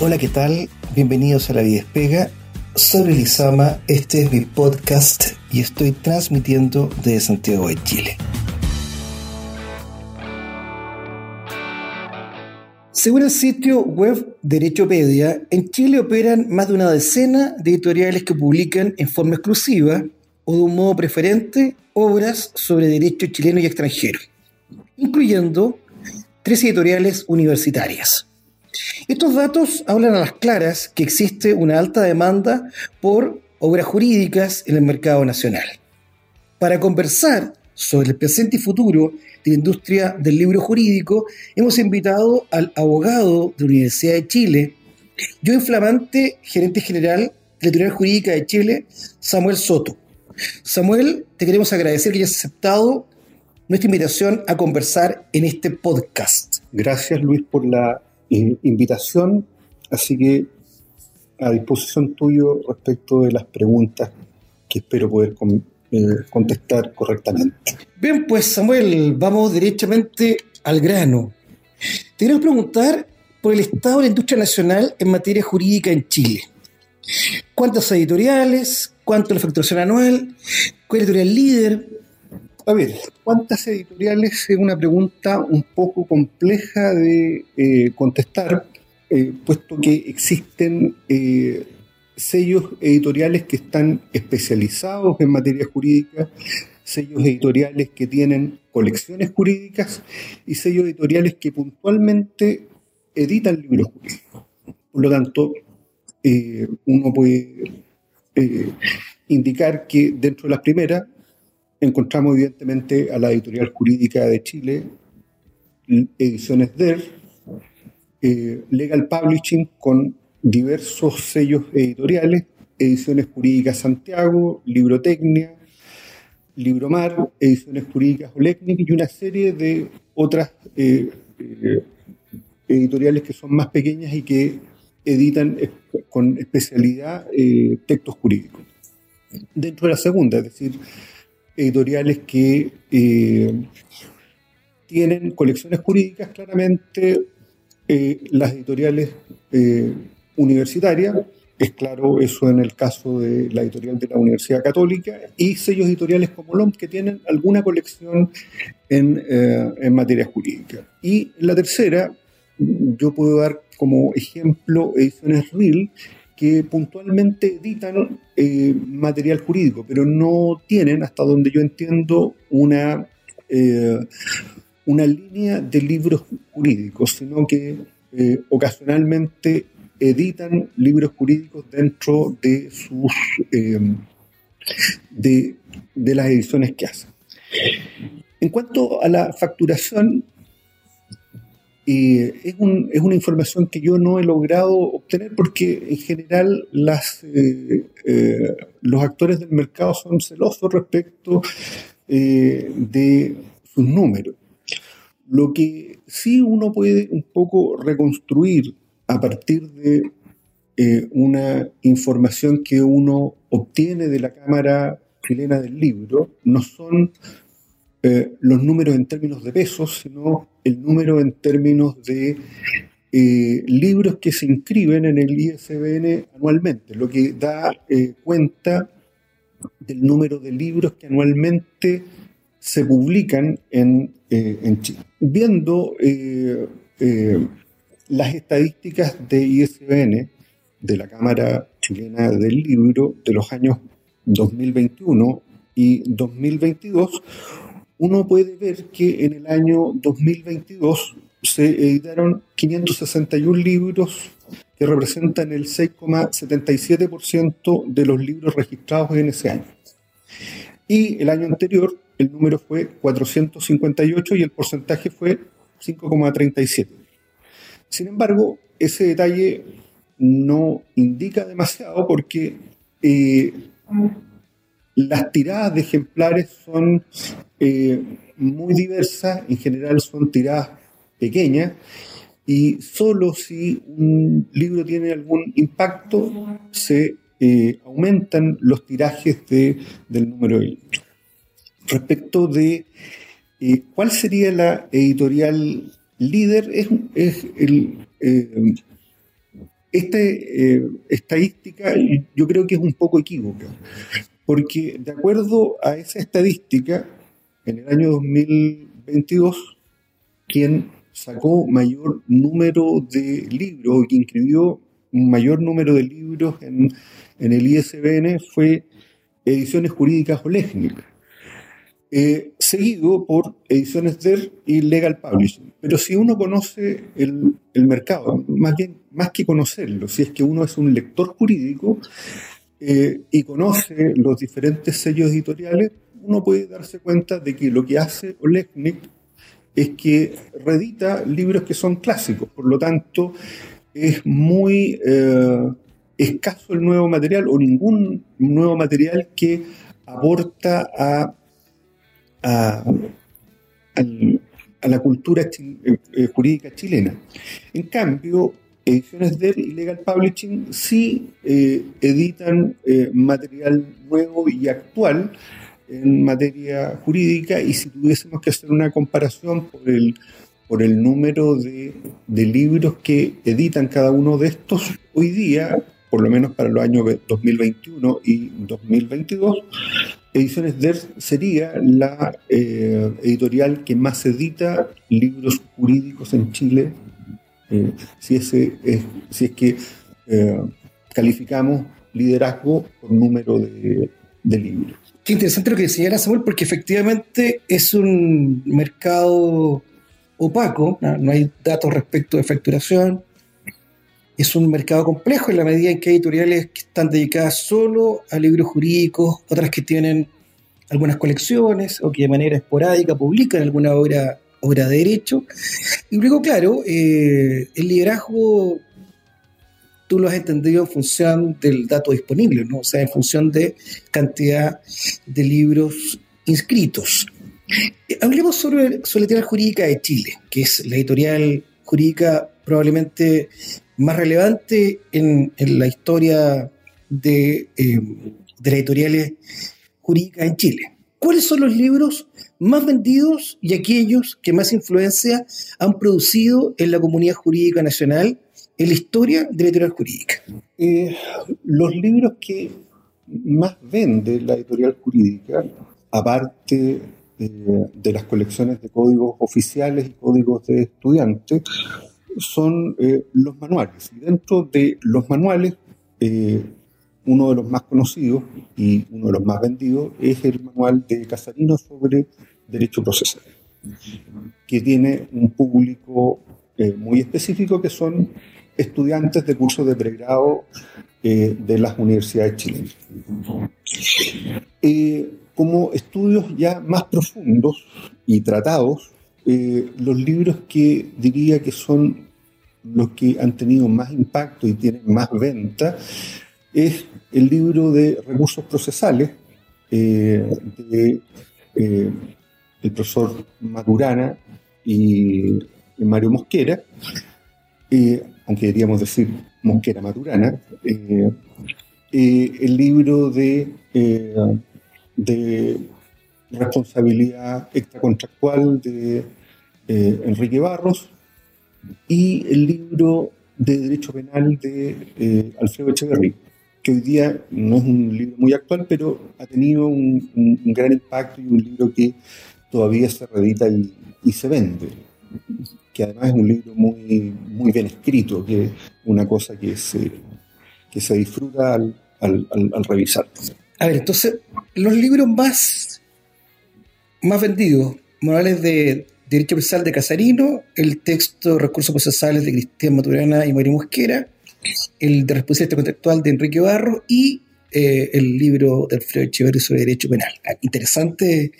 Hola, ¿qué tal? Bienvenidos a La Vida Despega. Soy Lizama, este es mi podcast y estoy transmitiendo desde Santiago de Chile. Según el sitio web Derechopedia, en Chile operan más de una decena de editoriales que publican en forma exclusiva o de un modo preferente obras sobre derecho chileno y extranjero, incluyendo tres editoriales universitarias. Estos datos hablan a las claras que existe una alta demanda por obras jurídicas en el mercado nacional. Para conversar sobre el presente y futuro de la industria del libro jurídico, hemos invitado al abogado de la Universidad de Chile, yo inflamante gerente general de la Editorial Jurídica de Chile, Samuel Soto. Samuel, te queremos agradecer que hayas aceptado nuestra invitación a conversar en este podcast. Gracias Luis por la invitación, así que a disposición tuyo respecto de las preguntas que espero poder eh, contestar correctamente. Bien, pues Samuel, vamos directamente al grano. Te quiero preguntar por el estado de la industria nacional en materia jurídica en Chile. ¿Cuántas editoriales? ¿Cuánto la facturación anual? ¿Cuál editorial líder? A ver, ¿cuántas editoriales? Es una pregunta un poco compleja de eh, contestar, eh, puesto que existen eh, sellos editoriales que están especializados en materia jurídica, sellos editoriales que tienen colecciones jurídicas y sellos editoriales que puntualmente editan libros jurídicos. Por lo tanto, uno puede indicar que dentro de las primeras encontramos evidentemente a la editorial jurídica de Chile, Ediciones DER, eh, Legal Publishing con diversos sellos editoriales, Ediciones Jurídicas Santiago, Librotecnia, Libromar, Ediciones Jurídicas Olecnic y una serie de otras eh, eh, editoriales que son más pequeñas y que editan con especialidad textos jurídicos. Dentro de la segunda, es decir, editoriales que eh, tienen colecciones jurídicas, claramente eh, las editoriales eh, universitarias, es claro eso en el caso de la editorial de la Universidad Católica, y sellos editoriales como LOM que tienen alguna colección en, en materia jurídica. Y la tercera, yo puedo dar como ejemplo ediciones RIL, que puntualmente editan eh, material jurídico, pero no tienen, hasta donde yo entiendo, una, eh, una línea de libros jurídicos, sino que eh, ocasionalmente editan libros jurídicos dentro de sus de, de las ediciones que hacen. En cuanto a la facturación, es, una información que yo no he logrado obtener porque en general las, eh, eh, los actores del mercado son celosos respecto eh, de sus números. Lo que sí uno puede un poco reconstruir a partir de una información que uno obtiene de la Cámara Chilena del Libro no son los números en términos de pesos, sino el número en términos de eh, libros que se inscriben en el ISBN anualmente, lo que da eh, cuenta del número de libros que anualmente se publican en, eh, en Chile. Viendo las estadísticas de ISBN, de la Cámara Chilena del Libro, de los años 2021 y 2022, uno puede ver que en el año 2022 se editaron 561 libros que representan el 6,77% de los libros registrados en ese año. Y el año anterior el número fue 458 y el porcentaje fue 5,37. Sin embargo, ese detalle no indica demasiado porque eh, las tiradas de ejemplares son eh, muy diversas, en general son tiradas pequeñas, y solo si un libro tiene algún impacto se eh, aumentan los tirajes de, del número de libros. Respecto de eh, cuál sería la editorial líder, es, el, esta estadística yo creo que es un poco equívoca, porque de acuerdo a esa estadística, en el año 2022, quien sacó mayor número de libros, quien escribió un mayor número de libros en, el ISBN fue Ediciones Jurídicas Olegnik, eh, seguido por Ediciones DER y Legal Publishing. Pero si uno conoce el, mercado, más bien, más que conocerlo, si es que uno es un lector jurídico eh, y conoce los diferentes sellos editoriales, uno puede darse cuenta de que lo que hace Olegnik es que reedita libros que son clásicos, por lo tanto es muy eh, escaso el nuevo material o ningún nuevo material que aporta a, a, la cultura eh, jurídica chilena. En cambio, Ediciones DER y Legal Publishing sí editan material nuevo y actual en materia jurídica y si tuviésemos que hacer una comparación por el, por el número de, libros que editan cada uno de estos, hoy día, por lo menos para los años 2021 y 2022, Ediciones DER sería la eh, editorial que más edita libros jurídicos en Chile, eh, si, ese si es que eh, calificamos liderazgo por número de libros. Qué interesante lo que señala Samuel, porque efectivamente es un mercado opaco, no, hay datos respecto de facturación, es un mercado complejo en la medida en que hay editoriales que están dedicadas solo a libros jurídicos, otras que tienen algunas colecciones o que de manera esporádica publican alguna obra, obra de derecho. Y luego, claro, eh, el liderazgo tú lo has entendido en función del dato disponible, ¿no? o sea, en función de cantidad de libros inscritos. Eh, hablemos sobre, sobre la editorial jurídica de Chile, que es la editorial jurídica probablemente más relevante en, la historia de, eh, de las editoriales jurídicas en Chile. ¿Cuáles son los libros más vendidos y aquellos que más influencia han producido en la comunidad jurídica nacional en la historia de la editorial jurídica? Eh, los libros que más vende la editorial jurídica, aparte eh, de las colecciones de códigos oficiales y códigos de estudiantes, son eh, los manuales. Y dentro de los manuales, uno de los más conocidos y uno de los más vendidos es el manual de Casarino sobre derecho procesal, que tiene un público muy específico que son estudiantes de cursos de pregrado eh, de las universidades chilenas. Eh, como estudios ya más profundos y tratados, eh, los libros que diría que son los que han tenido más impacto y tienen más venta es el libro de recursos procesales de el profesor Maturana y Mario Mosquera, aunque deberíamos decir Mosquera Maturana, eh, eh, el libro de, eh, de responsabilidad extracontractual de Enrique Barros y el libro de Derecho Penal de Alfredo Echeverry, que hoy día no es un libro muy actual, pero ha tenido un, gran impacto y un libro que todavía se reedita y se vende que además es un libro muy, muy bien escrito, que es una cosa que se, que se disfruta al, al, revisar. A ver, entonces, los libros más, más vendidos, Morales de Derecho Procesal de Casarino, el texto Recursos Procesales de Cristian Maturana y María Mosquera, el de Responsabilidad Contextual de Enrique Barro y eh, el libro de Alfredo Echeverri sobre Derecho Penal. Ah, interesante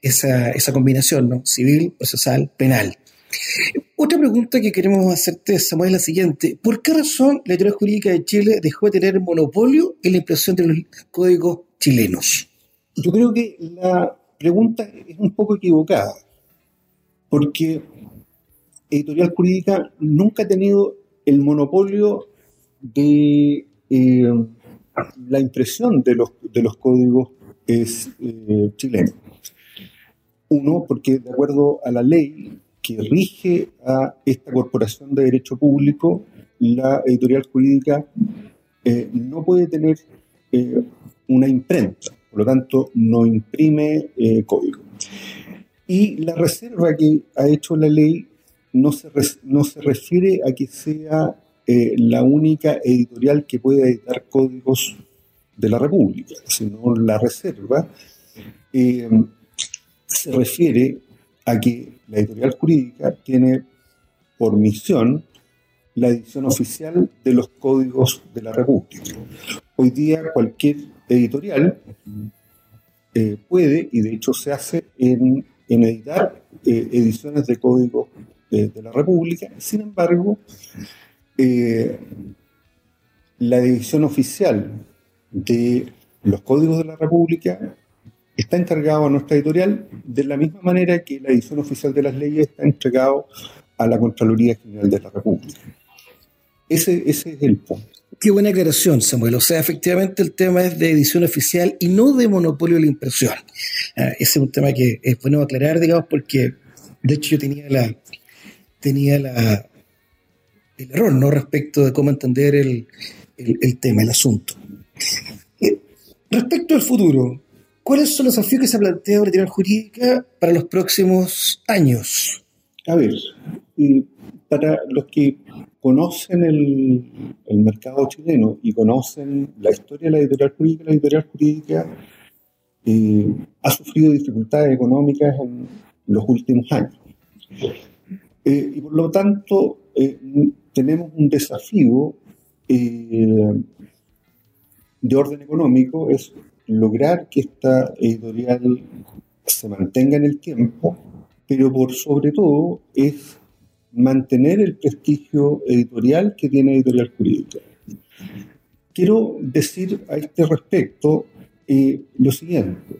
esa, esa combinación, ¿no? Civil, procesal, penal. Otra pregunta que queremos hacerte, Samuel, es la siguiente. ¿Por qué razón la Editorial Jurídica de Chile dejó de tener monopolio en la impresión de los códigos chilenos? Yo creo que la pregunta es un poco equivocada, porque Editorial Jurídica nunca ha tenido el monopolio de eh, la impresión de los, de los códigos es, eh, chilenos. Uno, porque de acuerdo a la ley que rige a esta corporación de derecho público, la editorial jurídica eh, no puede tener una imprenta, por lo tanto no imprime código. Y la reserva que ha hecho la ley no se, no se refiere a que sea la única editorial que pueda editar códigos de la República, sino la reserva se refiere a que la editorial jurídica tiene por misión la edición oficial de los códigos de la República. Hoy día cualquier editorial eh, puede, y de hecho se hace, en, editar eh, ediciones de códigos de, la República. Sin embargo, eh, la edición oficial de los códigos de la República está encargado a nuestra editorial de la misma manera que la edición oficial de las leyes está entregado a la Contraloría General de la República. Ese, es el punto. Qué buena aclaración, Samuel. O sea, efectivamente el tema es de edición oficial y no de monopolio de la impresión. Ah, ese es un tema que es bueno aclarar, digamos, porque de hecho yo tenía la tenía la el error, ¿no? Respecto de cómo entender el, el tema, el asunto. Eh, respecto al futuro, ¿cuáles son los desafíos que se plantea la editorial jurídica para los próximos años? A ver, para los que conocen el, mercado chileno y conocen la historia de la editorial jurídica, la editorial jurídica eh, ha sufrido dificultades económicas en los últimos años. Eh, y por lo tanto, tenemos un desafío de orden económico, es lograr que esta editorial se mantenga en el tiempo, pero por sobre todo es mantener el prestigio editorial que tiene Editorial Jurídica. Quiero decir a este respecto eh, lo siguiente,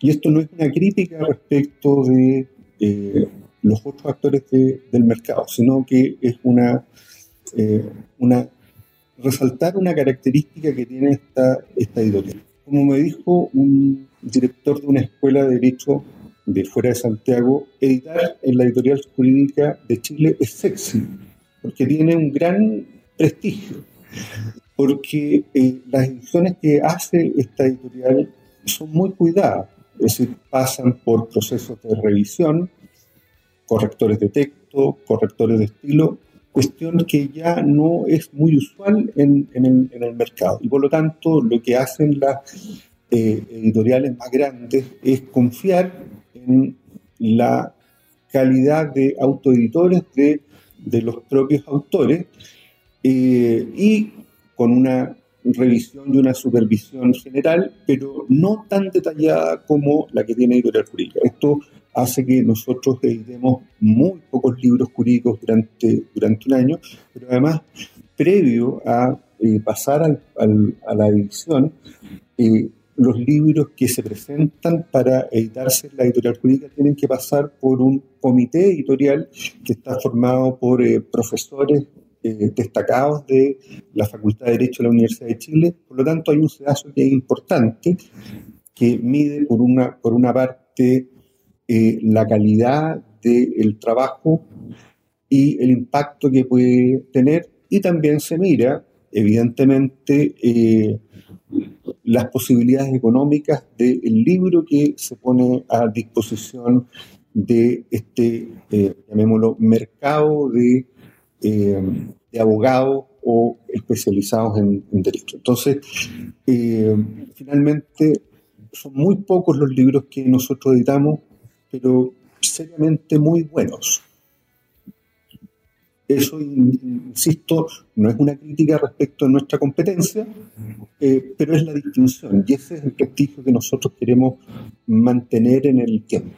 y esto no es una crítica respecto de eh, los otros actores del mercado, sino que es una, eh, resaltar una característica que tiene esta, esta editorial. Como me dijo un director de una escuela de Derecho de fuera de Santiago, editar en la editorial jurídica de Chile es sexy, porque tiene un gran prestigio, porque eh, las ediciones que hace esta editorial son muy cuidadas, es decir, pasan por procesos de revisión, correctores de texto, correctores de estilo, cuestión que ya no es muy usual en, el, mercado. Y por lo tanto, lo que hacen las eh, editoriales más grandes es confiar en la calidad de autoeditores de, los propios autores eh, y con una revisión y una supervisión general, pero no tan detallada como la que tiene Editorial Jurídica. Esto hace que nosotros editemos muy pocos libros jurídicos durante, durante un año, pero además, previo a eh, pasar a la edición, eh, los libros que se presentan para editarse en la editorial jurídica tienen que pasar por un comité editorial que está formado por eh, profesores destacados de la Facultad de Derecho de la Universidad de Chile. Por lo tanto, hay un sedazo que es importante, que mide por una, por una parte eh, la calidad del trabajo y el impacto que puede tener, y también se mira, evidentemente, las posibilidades económicas del libro que se pone a disposición de este, eh, llamémoslo, mercado de, eh, abogados o especializados en, derecho. Entonces, eh, finalmente, son muy pocos los libros que nosotros editamos, pero seriamente muy buenos. Eso, insisto, no es una crítica respecto a nuestra competencia, eh, pero es la distinción y ese es el prestigio que nosotros queremos mantener en el tiempo.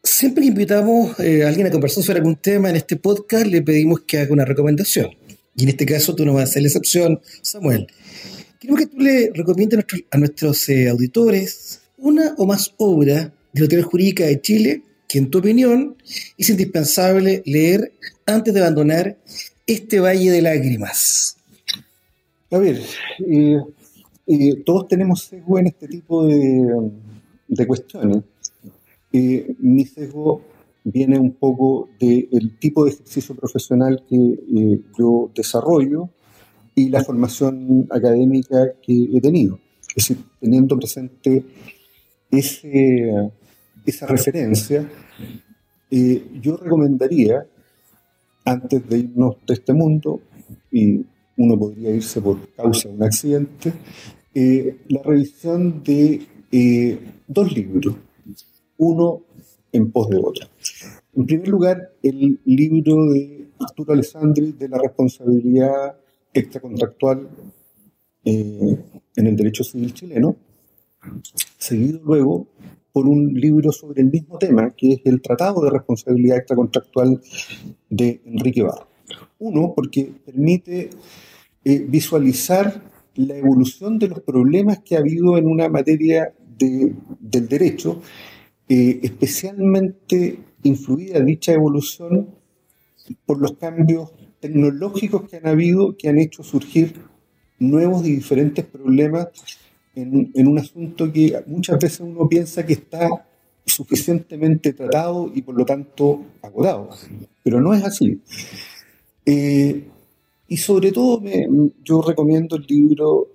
Siempre que invitamos eh, a alguien a conversar sobre algún tema en este podcast, le pedimos que haga una recomendación. Y en este caso tú no vas a hacer la excepción, Samuel. Queremos que tú le recomiendes a nuestros, eh, auditores una o más obras de la teoría jurídica de Chile que en tu opinión es indispensable leer antes de abandonar este valle de lágrimas? A ver, todos tenemos sesgo en este tipo de, cuestiones. mi sesgo viene un poco del tipo de ejercicio profesional que eh, yo desarrollo y la formación académica que he tenido. Es decir, teniendo presente ese, esa referencia, eh, yo recomendaría, antes de irnos de este mundo, y uno podría irse por causa de un accidente, eh, la revisión de dos libros, uno en pos de otro. En primer lugar, el libro de Arturo Alessandri de la responsabilidad extracontractual eh, en el derecho civil chileno, seguido luego por un libro sobre el mismo tema, que es el Tratado de Responsabilidad Extracontractual de Enrique Barro. Uno, porque permite eh, visualizar la evolución de los problemas que ha habido en una materia del derecho eh, especialmente influida dicha evolución por los cambios tecnológicos que han habido, que han hecho surgir nuevos y diferentes problemas en, un asunto que muchas veces uno piensa que está suficientemente tratado y por lo tanto agotado. Pero no es así. Eh, y sobre todo me, yo recomiendo el libro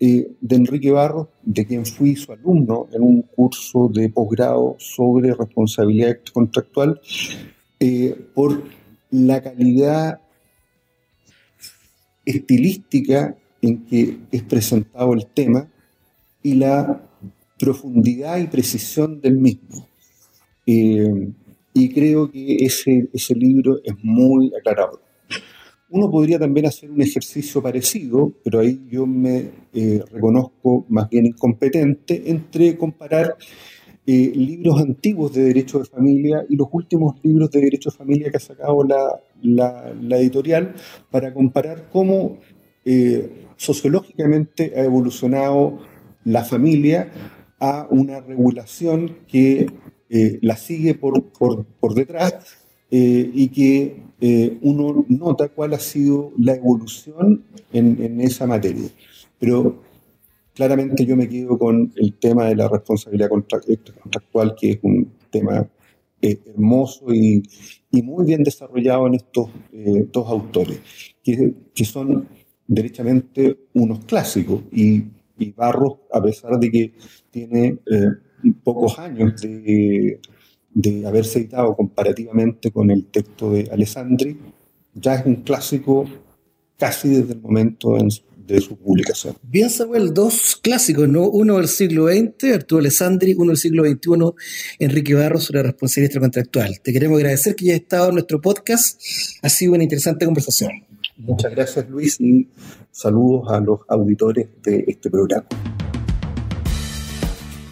eh, de Enrique Barros, de quien fui su alumno en un curso de posgrado sobre responsabilidad contractual, eh, por la calidad estilística en que es presentado el tema y la profundidad y precisión del mismo. Eh, y creo que ese, ese libro es muy aclarador. Uno podría también hacer un ejercicio parecido, pero ahí yo me eh, reconozco más bien incompetente, entre comparar eh, libros antiguos de derecho de familia y los últimos libros de derecho de familia que ha sacado la, editorial para comparar cómo sociológicamente ha evolucionado la familia a una regulación que la sigue por, por detrás y que eh, uno nota cuál ha sido la evolución en, esa materia. Pero claramente yo me quedo con el tema de la responsabilidad contractual, que es un tema eh, hermoso y, muy bien desarrollado en estos eh, dos autores, que, son derechamente unos clásicos. Y, y, Barros, a pesar de que tiene pocos años de, de haberse editado comparativamente con el texto de Alessandri, ya es un clásico casi desde el momento de su publicación. Bien, Samuel, dos clásicos, ¿no? Uno del siglo XX, Arturo Alessandri, uno del siglo XXI, Enrique Barros, sobre responsabilidad contractual. Te queremos agradecer que hayas estado en nuestro podcast. Ha sido una interesante conversación. Muchas gracias, Luis, y saludos a los auditores de este programa.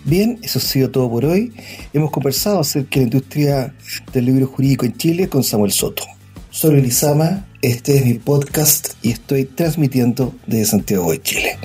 Bien, eso ha sido todo por hoy. Hemos conversado acerca de la industria del libro jurídico en Chile con Samuel Soto. Soy Elisama, este es mi podcast y estoy transmitiendo desde Santiago de Chile.